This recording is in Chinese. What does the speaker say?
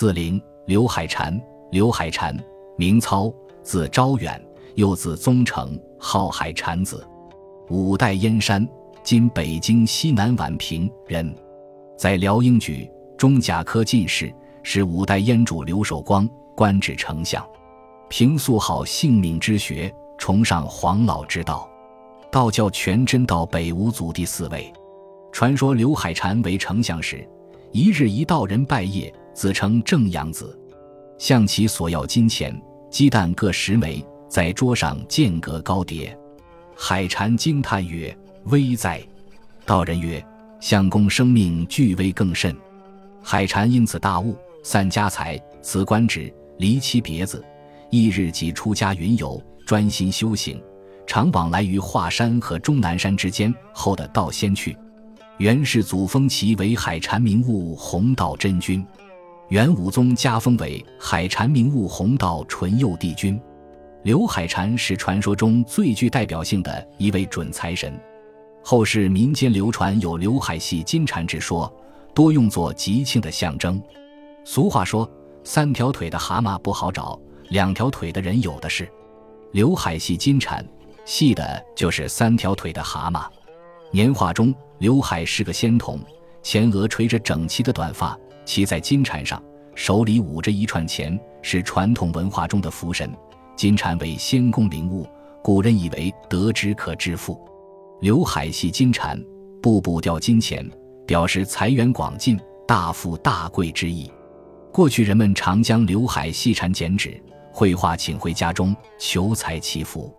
四陵，刘海蟾。刘海蟾，名操，字昭远，又字宗成，号海蟾子。五代燕山（今北京西南宛平）人，在辽英举中甲科进士，是五代燕主刘守光，官至丞相。平素好性命之学，崇尚黄老之道。道教全真道北五祖第四位。传说刘海蟾为丞相时，一日一道人拜谒，子称正阳子，向其索要金钱、鸡蛋各十枚，在桌上间隔高叠。海蟾惊叹曰：“危哉！”道人曰：“相公生命俱危更甚。”海蟾因此大悟，散家财，辞官职，离妻别子。翌日即出家云游，专心修行，常往来于华山和终南山之间。后的道仙去，元世祖封其为海禅名悟弘道真君，元武宗加封为海禅明悟弘道纯佑帝君。刘海禅是传说中最具代表性的一位准财神，后世民间流传有刘海系金蝉之说，多用作吉庆的象征。俗话说：“三条腿的蛤蟆不好找。”两条腿的人有的是，刘海系金蝉，系的就是三条腿的蛤蟆。年画中，刘海是个仙童，前额垂着整齐的短发，骑在金蝉上，手里捂着一串钱，是传统文化中的福神。金蝉为仙宫灵物，古人以为得之可致富。刘海戏金蝉，步步掉金钱，表示财源广进、大富大贵之意。过去人们常将刘海细蝉剪纸。绘画请回家中求财祈福。